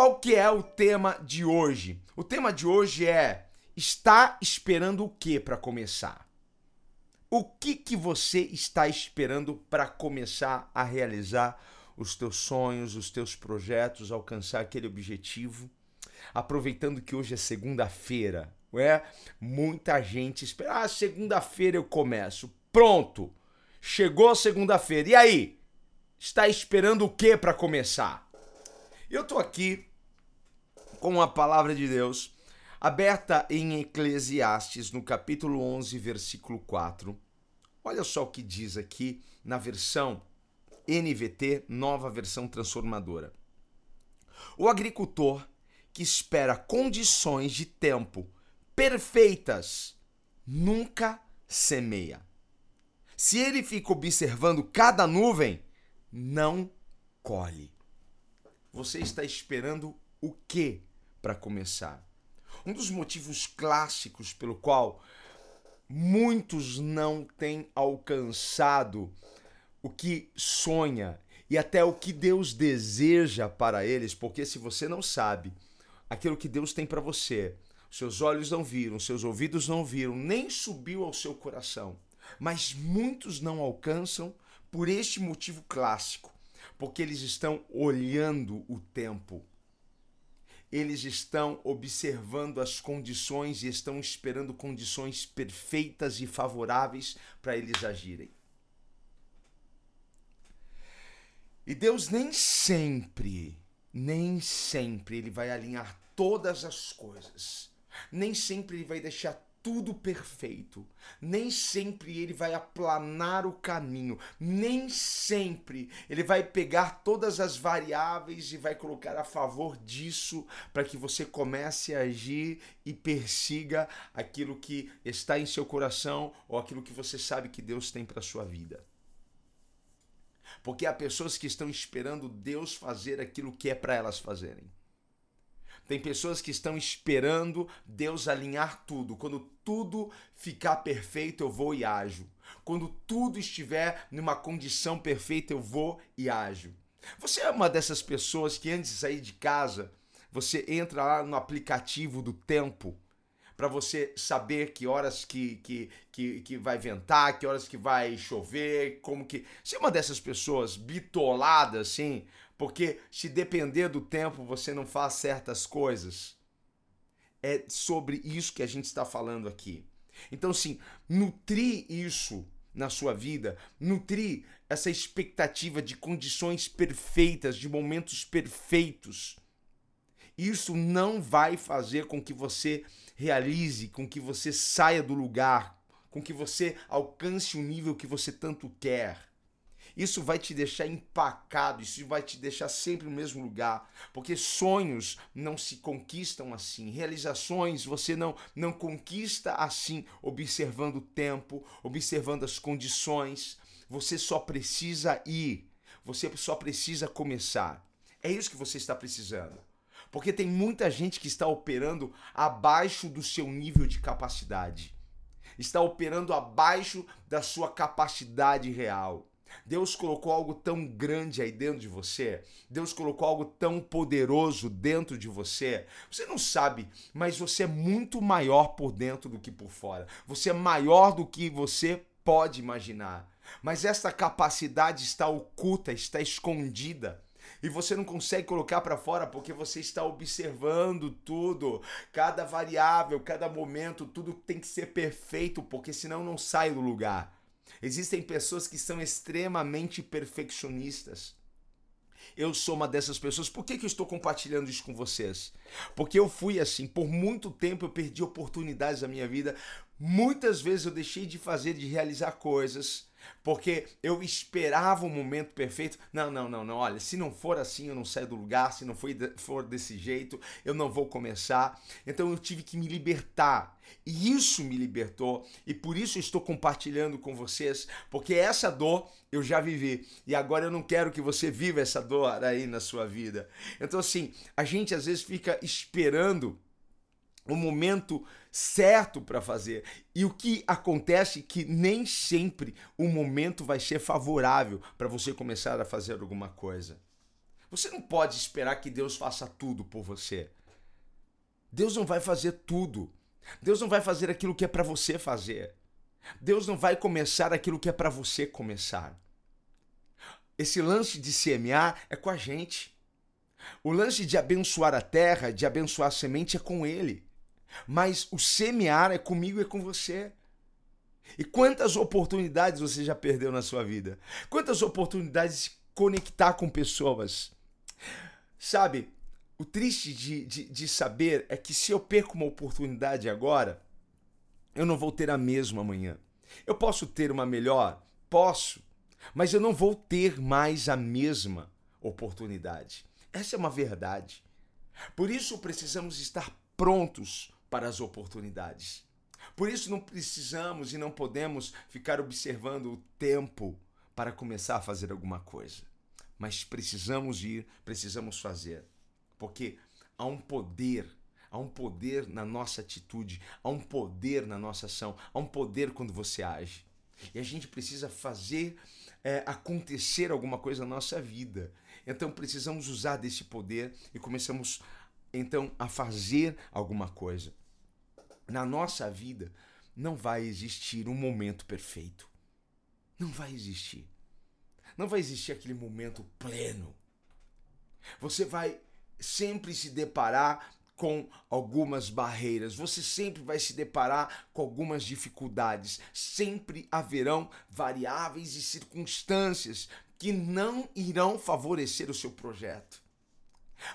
Qual que é o tema de hoje? O tema de hoje é está esperando o que para começar? O que que você está esperando para começar a realizar os teus sonhos, os teus projetos, alcançar aquele objetivo? Aproveitando que hoje é segunda-feira, é? Muita gente espera, ah, segunda-feira eu começo. Pronto. Chegou segunda-feira. E aí? Está esperando o que para começar? Eu tô aqui com a palavra de Deus aberta em Eclesiastes, no capítulo 11, versículo 4. Olha só o que diz aqui na versão NVT, nova versão transformadora. O agricultor que espera condições de tempo perfeitas nunca semeia. Se ele fica observando cada nuvem, não colhe. Você está esperando o que para começar? Um dos motivos clássicos pelo qual muitos não têm alcançado o que sonha e até o que Deus deseja para eles, porque se você não sabe aquilo que Deus tem para você, seus olhos não viram, seus ouvidos não viram, nem subiu ao seu coração. Mas muitos não alcançam por este motivo clássico porque eles estão olhando o tempo. Eles estão observando as condições e estão esperando condições perfeitas e favoráveis para eles agirem. E Deus nem sempre, nem sempre ele vai alinhar todas as coisas. Nem sempre ele vai deixar tudo perfeito. Nem sempre ele vai aplanar o caminho. Nem sempre ele vai pegar todas as variáveis e vai colocar a favor disso para que você comece a agir e persiga aquilo que está em seu coração ou aquilo que você sabe que Deus tem para sua vida. Porque há pessoas que estão esperando Deus fazer aquilo que é para elas fazerem. Tem pessoas que estão esperando Deus alinhar tudo. Quando tudo ficar perfeito, eu vou e ajo. Quando tudo estiver numa condição perfeita, eu vou e ajo. Você é uma dessas pessoas que antes de sair de casa, você entra lá no aplicativo do tempo para você saber que horas que, que, que, que vai ventar, que horas que vai chover, como que. Você é uma dessas pessoas bitoladas, assim, porque se depender do tempo você não faz certas coisas. É sobre isso que a gente está falando aqui. Então, sim, nutrir isso na sua vida, nutrir essa expectativa de condições perfeitas, de momentos perfeitos. Isso não vai fazer com que você realize, com que você saia do lugar, com que você alcance o nível que você tanto quer. Isso vai te deixar empacado, isso vai te deixar sempre no mesmo lugar, porque sonhos não se conquistam assim, realizações você não não conquista assim, observando o tempo, observando as condições. Você só precisa ir, você só precisa começar. É isso que você está precisando. Porque tem muita gente que está operando abaixo do seu nível de capacidade. Está operando abaixo da sua capacidade real. Deus colocou algo tão grande aí dentro de você, Deus colocou algo tão poderoso dentro de você. Você não sabe, mas você é muito maior por dentro do que por fora. Você é maior do que você pode imaginar. Mas essa capacidade está oculta, está escondida. E você não consegue colocar para fora porque você está observando tudo, cada variável, cada momento, tudo tem que ser perfeito, porque senão não sai do lugar. Existem pessoas que são extremamente perfeccionistas. Eu sou uma dessas pessoas. Por que, que eu estou compartilhando isso com vocês? Porque eu fui assim. Por muito tempo eu perdi oportunidades na minha vida. Muitas vezes eu deixei de fazer, de realizar coisas Porque eu esperava o momento perfeito. Não, não, não, não. Olha, se não for assim, eu não saio do lugar. Se não for desse jeito, eu não vou começar. Então eu tive que me libertar. E isso me libertou. E por isso eu estou compartilhando com vocês. Porque essa dor eu já vivi. E agora eu não quero que você viva essa dor aí na sua vida. Então, assim, a gente às vezes fica esperando o momento certo para fazer. E o que acontece é que nem sempre o momento vai ser favorável para você começar a fazer alguma coisa. Você não pode esperar que Deus faça tudo por você. Deus não vai fazer tudo. Deus não vai fazer aquilo que é para você fazer. Deus não vai começar aquilo que é para você começar. Esse lance de semear é com a gente. O lance de abençoar a terra, de abençoar a semente é com ele. Mas o semear é comigo e é com você. E quantas oportunidades você já perdeu na sua vida? Quantas oportunidades de conectar com pessoas? Sabe, o triste de, de, de saber é que se eu perco uma oportunidade agora, eu não vou ter a mesma amanhã. Eu posso ter uma melhor? Posso. Mas eu não vou ter mais a mesma oportunidade. Essa é uma verdade. Por isso precisamos estar prontos para as oportunidades. Por isso não precisamos e não podemos ficar observando o tempo para começar a fazer alguma coisa. Mas precisamos ir, precisamos fazer. Porque há um poder, há um poder na nossa atitude, há um poder na nossa ação, há um poder quando você age. E a gente precisa fazer é, acontecer alguma coisa na nossa vida. Então precisamos usar desse poder e começamos então a fazer alguma coisa na nossa vida não vai existir um momento perfeito. Não vai existir. Não vai existir aquele momento pleno. Você vai sempre se deparar com algumas barreiras, você sempre vai se deparar com algumas dificuldades, sempre haverão variáveis e circunstâncias que não irão favorecer o seu projeto.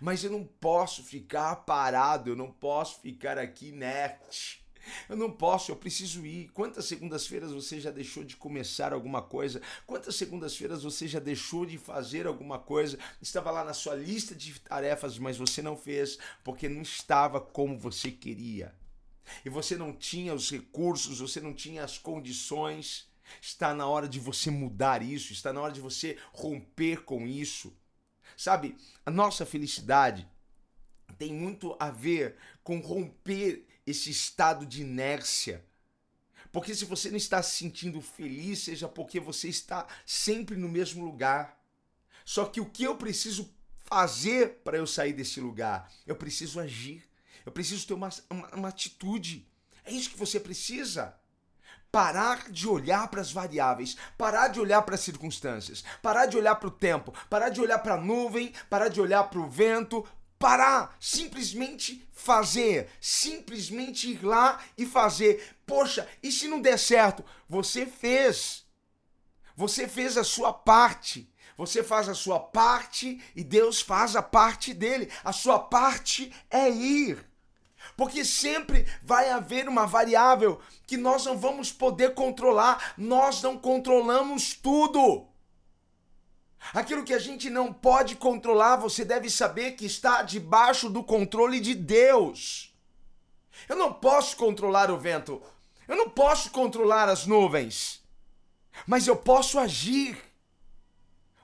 Mas eu não posso ficar parado, eu não posso ficar aqui inerte. Eu não posso, eu preciso ir. Quantas segundas-feiras você já deixou de começar alguma coisa? Quantas segundas-feiras você já deixou de fazer alguma coisa? Estava lá na sua lista de tarefas, mas você não fez porque não estava como você queria. E você não tinha os recursos, você não tinha as condições. Está na hora de você mudar isso, está na hora de você romper com isso. Sabe, a nossa felicidade tem muito a ver com romper esse estado de inércia. Porque se você não está se sentindo feliz, seja porque você está sempre no mesmo lugar. Só que o que eu preciso fazer para eu sair desse lugar? Eu preciso agir. Eu preciso ter uma, uma, uma atitude. É isso que você precisa parar de olhar para as variáveis, parar de olhar para as circunstâncias, parar de olhar para o tempo, parar de olhar para a nuvem, parar de olhar para o vento, parar, simplesmente fazer, simplesmente ir lá e fazer. Poxa, e se não der certo? Você fez. Você fez a sua parte. Você faz a sua parte e Deus faz a parte dele. A sua parte é ir. Porque sempre vai haver uma variável que nós não vamos poder controlar, nós não controlamos tudo. Aquilo que a gente não pode controlar, você deve saber que está debaixo do controle de Deus. Eu não posso controlar o vento, eu não posso controlar as nuvens, mas eu posso agir.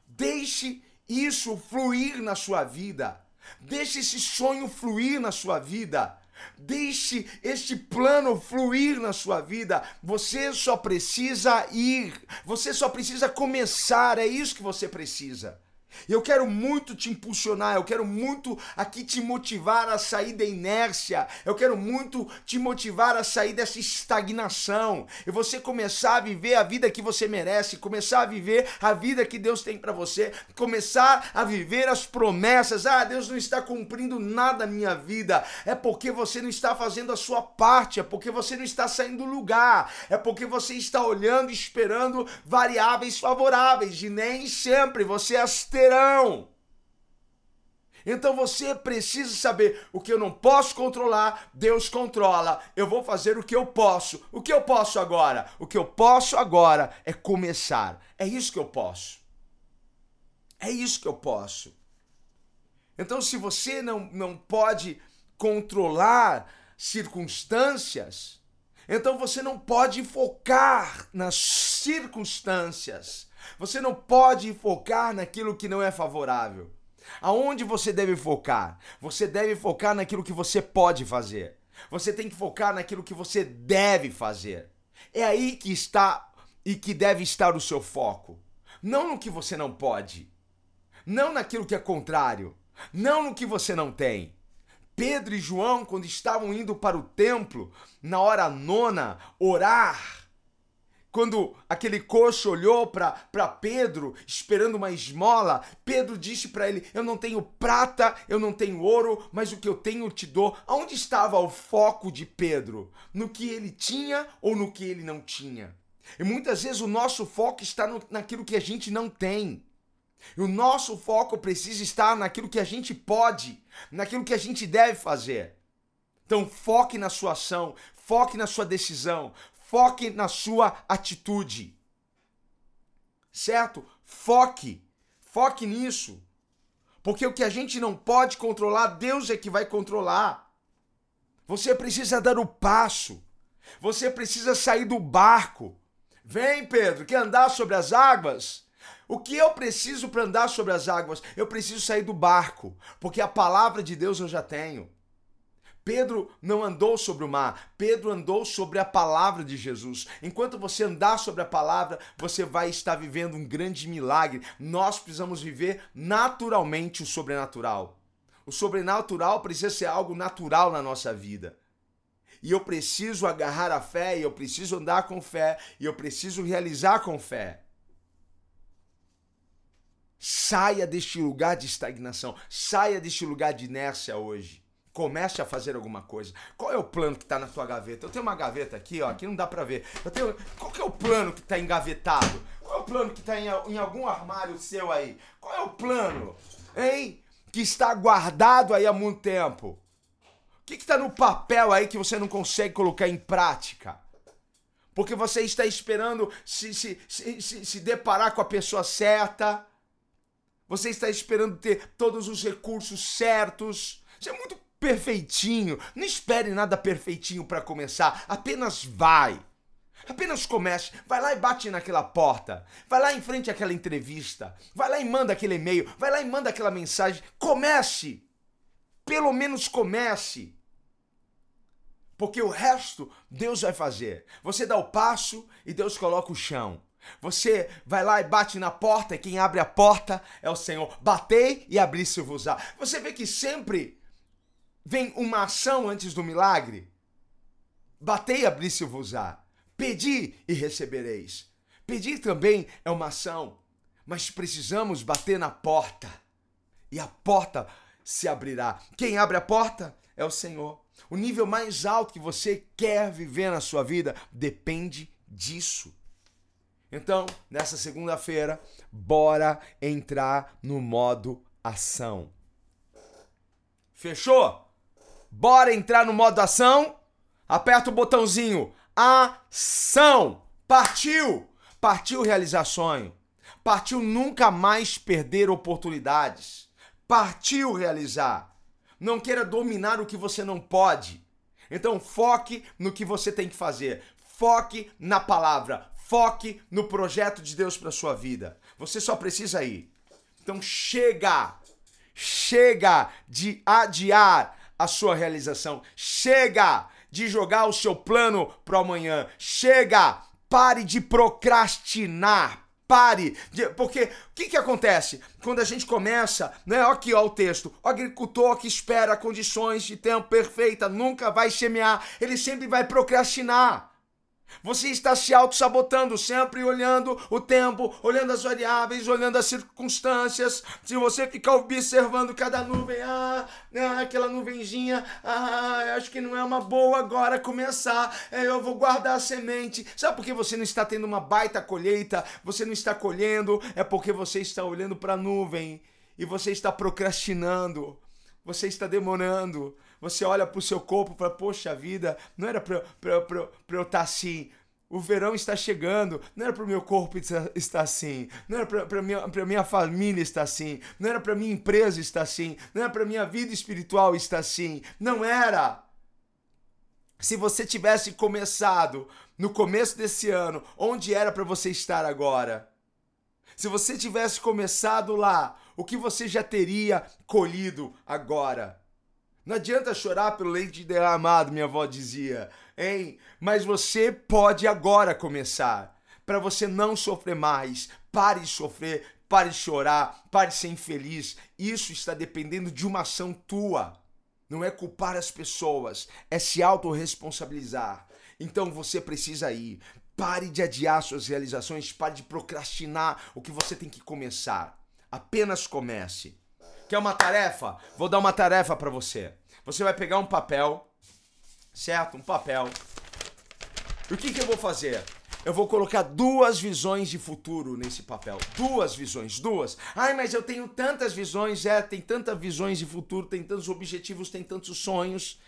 Deixe isso fluir na sua vida. Deixe esse sonho fluir na sua vida. Deixe este plano fluir na sua vida. Você só precisa ir. Você só precisa começar. É isso que você precisa. Eu quero muito te impulsionar, eu quero muito aqui te motivar a sair da inércia, eu quero muito te motivar a sair dessa estagnação e você começar a viver a vida que você merece, começar a viver a vida que Deus tem para você, começar a viver as promessas. Ah, Deus não está cumprindo nada na minha vida, é porque você não está fazendo a sua parte, é porque você não está saindo do lugar, é porque você está olhando e esperando variáveis favoráveis e nem sempre você as terão. Então você precisa saber o que eu não posso controlar, Deus controla. Eu vou fazer o que eu posso. O que eu posso agora? O que eu posso agora é começar. É isso que eu posso. É isso que eu posso. Então, se você não, não pode controlar circunstâncias, então você não pode focar nas circunstâncias. Você não pode focar naquilo que não é favorável. Aonde você deve focar? Você deve focar naquilo que você pode fazer. Você tem que focar naquilo que você deve fazer. É aí que está e que deve estar o seu foco. Não no que você não pode. Não naquilo que é contrário. Não no que você não tem. Pedro e João, quando estavam indo para o templo, na hora nona, orar, quando aquele coxo olhou para Pedro, esperando uma esmola, Pedro disse para ele: Eu não tenho prata, eu não tenho ouro, mas o que eu tenho te dou. Onde estava o foco de Pedro? No que ele tinha ou no que ele não tinha? E muitas vezes o nosso foco está no, naquilo que a gente não tem. E o nosso foco precisa estar naquilo que a gente pode, naquilo que a gente deve fazer. Então foque na sua ação, foque na sua decisão, foque na sua atitude. Certo? Foque. Foque nisso. Porque o que a gente não pode controlar, Deus é que vai controlar. Você precisa dar o passo. Você precisa sair do barco. Vem, Pedro, quer andar sobre as águas? O que eu preciso para andar sobre as águas? Eu preciso sair do barco, porque a palavra de Deus eu já tenho. Pedro não andou sobre o mar, Pedro andou sobre a palavra de Jesus. Enquanto você andar sobre a palavra, você vai estar vivendo um grande milagre. Nós precisamos viver naturalmente o sobrenatural. O sobrenatural precisa ser algo natural na nossa vida. E eu preciso agarrar a fé, e eu preciso andar com fé, e eu preciso realizar com fé. Saia deste lugar de estagnação, saia deste lugar de inércia hoje. Comece a fazer alguma coisa. Qual é o plano que está na tua gaveta? Eu tenho uma gaveta aqui, ó, aqui não dá para ver. Eu tenho, qual que é o plano que está engavetado? Qual é o plano que está em, em algum armário seu aí? Qual é o plano, hein? Que está guardado aí há muito tempo. O que está no papel aí que você não consegue colocar em prática? Porque você está esperando se, se, se, se, se deparar com a pessoa certa você está esperando ter todos os recursos certos. Isso é muito perfeitinho. Não espere nada perfeitinho para começar. Apenas vai. Apenas comece. Vai lá e bate naquela porta. Vai lá em frente àquela entrevista. Vai lá e manda aquele e-mail. Vai lá e manda aquela mensagem. Comece. Pelo menos comece. Porque o resto Deus vai fazer. Você dá o passo e Deus coloca o chão. Você vai lá e bate na porta, e quem abre a porta é o Senhor. Batei e abri-se-vos-á. Você vê que sempre vem uma ação antes do milagre. Batei e abri-se-vos-á. Pedi e recebereis. Pedir também é uma ação, mas precisamos bater na porta. E a porta se abrirá. Quem abre a porta é o Senhor. O nível mais alto que você quer viver na sua vida depende disso. Então, nessa segunda-feira, bora entrar no modo ação. Fechou? Bora entrar no modo ação? Aperta o botãozinho ação. Partiu! Partiu realizar sonho. Partiu nunca mais perder oportunidades. Partiu realizar. Não queira dominar o que você não pode. Então foque no que você tem que fazer. Foque na palavra. Foque no projeto de Deus para sua vida. Você só precisa ir. Então chega. Chega de adiar a sua realização. Chega de jogar o seu plano para amanhã. Chega. Pare de procrastinar. Pare, porque o que, que acontece? Quando a gente começa, né? Aqui ó o texto: o agricultor que espera condições de tempo perfeita nunca vai semear, ele sempre vai procrastinar. Você está se auto-sabotando, sempre olhando o tempo, olhando as variáveis, olhando as circunstâncias. Se você ficar observando cada nuvem, ah, ah aquela nuvenzinha, ah, acho que não é uma boa agora começar, é, eu vou guardar a semente. Sabe por que você não está tendo uma baita colheita? Você não está colhendo, é porque você está olhando para a nuvem e você está procrastinando, você está demorando, você olha para o seu corpo e fala, poxa vida, não era para eu estar assim, o verão está chegando, não era para o meu corpo estar assim, não era para minha, minha família estar assim, não era para minha empresa estar assim, não era para minha vida espiritual estar assim, não era. Se você tivesse começado no começo desse ano, onde era para você estar agora? Se você tivesse começado lá, o que você já teria colhido agora? Não adianta chorar pelo leite derramado, minha avó dizia, hein? Mas você pode agora começar. Para você não sofrer mais. Pare de sofrer, pare de chorar, pare de ser infeliz. Isso está dependendo de uma ação tua. Não é culpar as pessoas, é se autorresponsabilizar. Então você precisa ir. Pare de adiar suas realizações, pare de procrastinar o que você tem que começar. Apenas comece. Quer uma tarefa? Vou dar uma tarefa para você. Você vai pegar um papel, certo? Um papel. E o que, que eu vou fazer? Eu vou colocar duas visões de futuro nesse papel. Duas visões, duas. Ai, mas eu tenho tantas visões, é, tem tantas visões de futuro, tem tantos objetivos, tem tantos sonhos.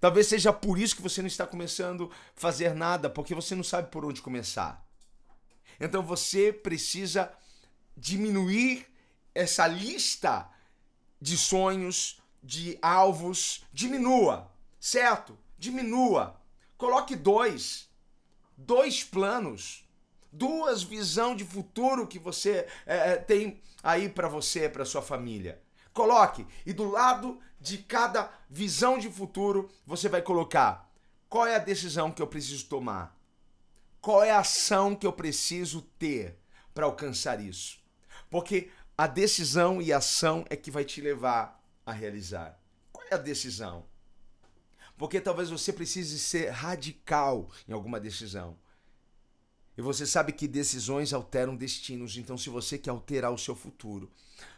Talvez seja por isso que você não está começando a fazer nada, porque você não sabe por onde começar. Então você precisa diminuir essa lista de sonhos, de alvos, diminua, certo? Diminua. Coloque dois, dois planos, duas visão de futuro que você é, tem aí para você, para sua família. Coloque e do lado de cada visão de futuro você vai colocar qual é a decisão que eu preciso tomar, qual é a ação que eu preciso ter para alcançar isso, porque a decisão e a ação é que vai te levar a realizar. Qual é a decisão? Porque talvez você precise ser radical em alguma decisão. E você sabe que decisões alteram destinos, então se você quer alterar o seu futuro,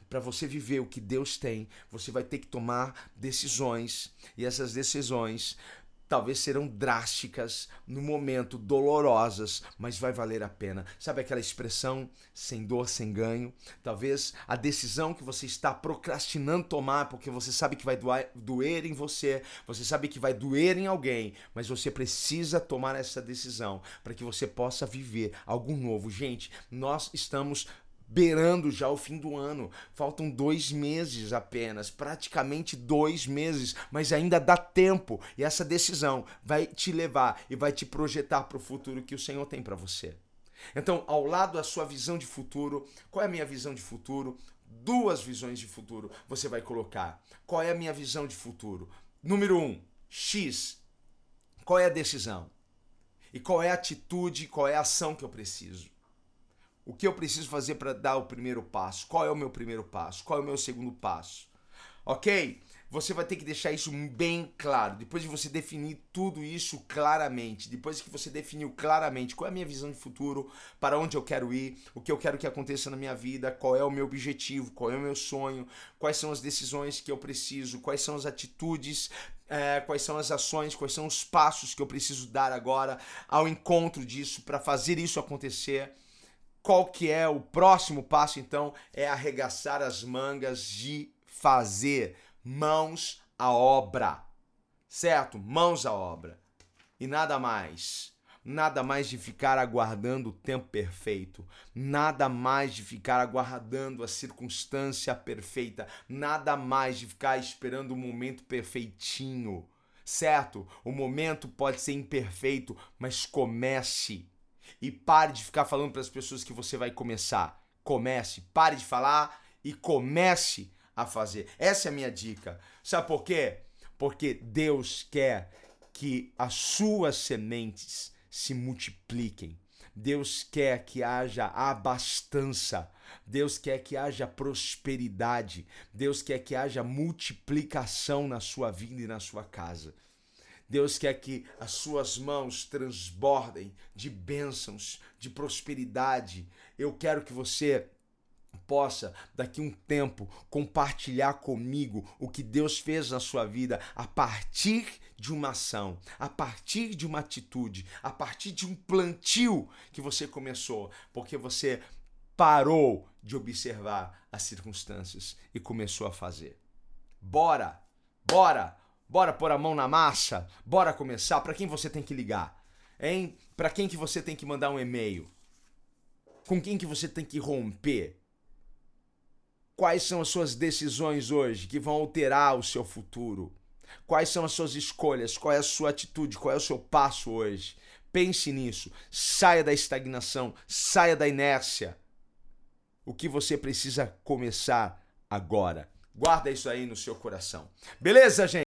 para você viver o que Deus tem, você vai ter que tomar decisões, e essas decisões talvez serão drásticas no momento, dolorosas, mas vai valer a pena. Sabe aquela expressão sem dor, sem ganho? Talvez a decisão que você está procrastinando tomar, porque você sabe que vai doer, em você, você sabe que vai doer em alguém, mas você precisa tomar essa decisão para que você possa viver algo novo. Gente, nós estamos beirando já o fim do ano. Faltam dois meses apenas, praticamente dois meses, mas ainda dá tempo. E essa decisão vai te levar e vai te projetar para o futuro que o Senhor tem para você. Então, ao lado da sua visão de futuro, qual é a minha visão de futuro? Duas visões de futuro você vai colocar. Qual é a minha visão de futuro? Número um, X. Qual é a decisão? E qual é a atitude, qual é a ação que eu preciso? O que eu preciso fazer para dar o primeiro passo? Qual é o meu primeiro passo? Qual é o meu segundo passo? Ok? Você vai ter que deixar isso bem claro. Depois de você definir tudo isso claramente, depois que você definiu claramente qual é a minha visão de futuro, para onde eu quero ir, o que eu quero que aconteça na minha vida, qual é o meu objetivo, qual é o meu sonho, quais são as decisões que eu preciso, quais são as atitudes, é, quais são as ações, quais são os passos que eu preciso dar agora ao encontro disso para fazer isso acontecer qual que é o próximo passo então? É arregaçar as mangas de fazer mãos à obra. Certo? Mãos à obra. E nada mais. Nada mais de ficar aguardando o tempo perfeito, nada mais de ficar aguardando a circunstância perfeita, nada mais de ficar esperando o momento perfeitinho. Certo? O momento pode ser imperfeito, mas comece e pare de ficar falando para as pessoas que você vai começar. Comece, pare de falar e comece a fazer. Essa é a minha dica. Sabe por quê? Porque Deus quer que as suas sementes se multipliquem. Deus quer que haja abastança. Deus quer que haja prosperidade. Deus quer que haja multiplicação na sua vida e na sua casa. Deus quer que as suas mãos transbordem de bênçãos, de prosperidade. Eu quero que você possa, daqui um tempo, compartilhar comigo o que Deus fez na sua vida a partir de uma ação, a partir de uma atitude, a partir de um plantio que você começou, porque você parou de observar as circunstâncias e começou a fazer. Bora! Bora! Bora pôr a mão na massa? Bora começar? Para quem você tem que ligar? Hein? Para quem que você tem que mandar um e-mail? Com quem que você tem que romper? Quais são as suas decisões hoje que vão alterar o seu futuro? Quais são as suas escolhas? Qual é a sua atitude? Qual é o seu passo hoje? Pense nisso. Saia da estagnação, saia da inércia. O que você precisa começar agora? Guarda isso aí no seu coração. Beleza, gente?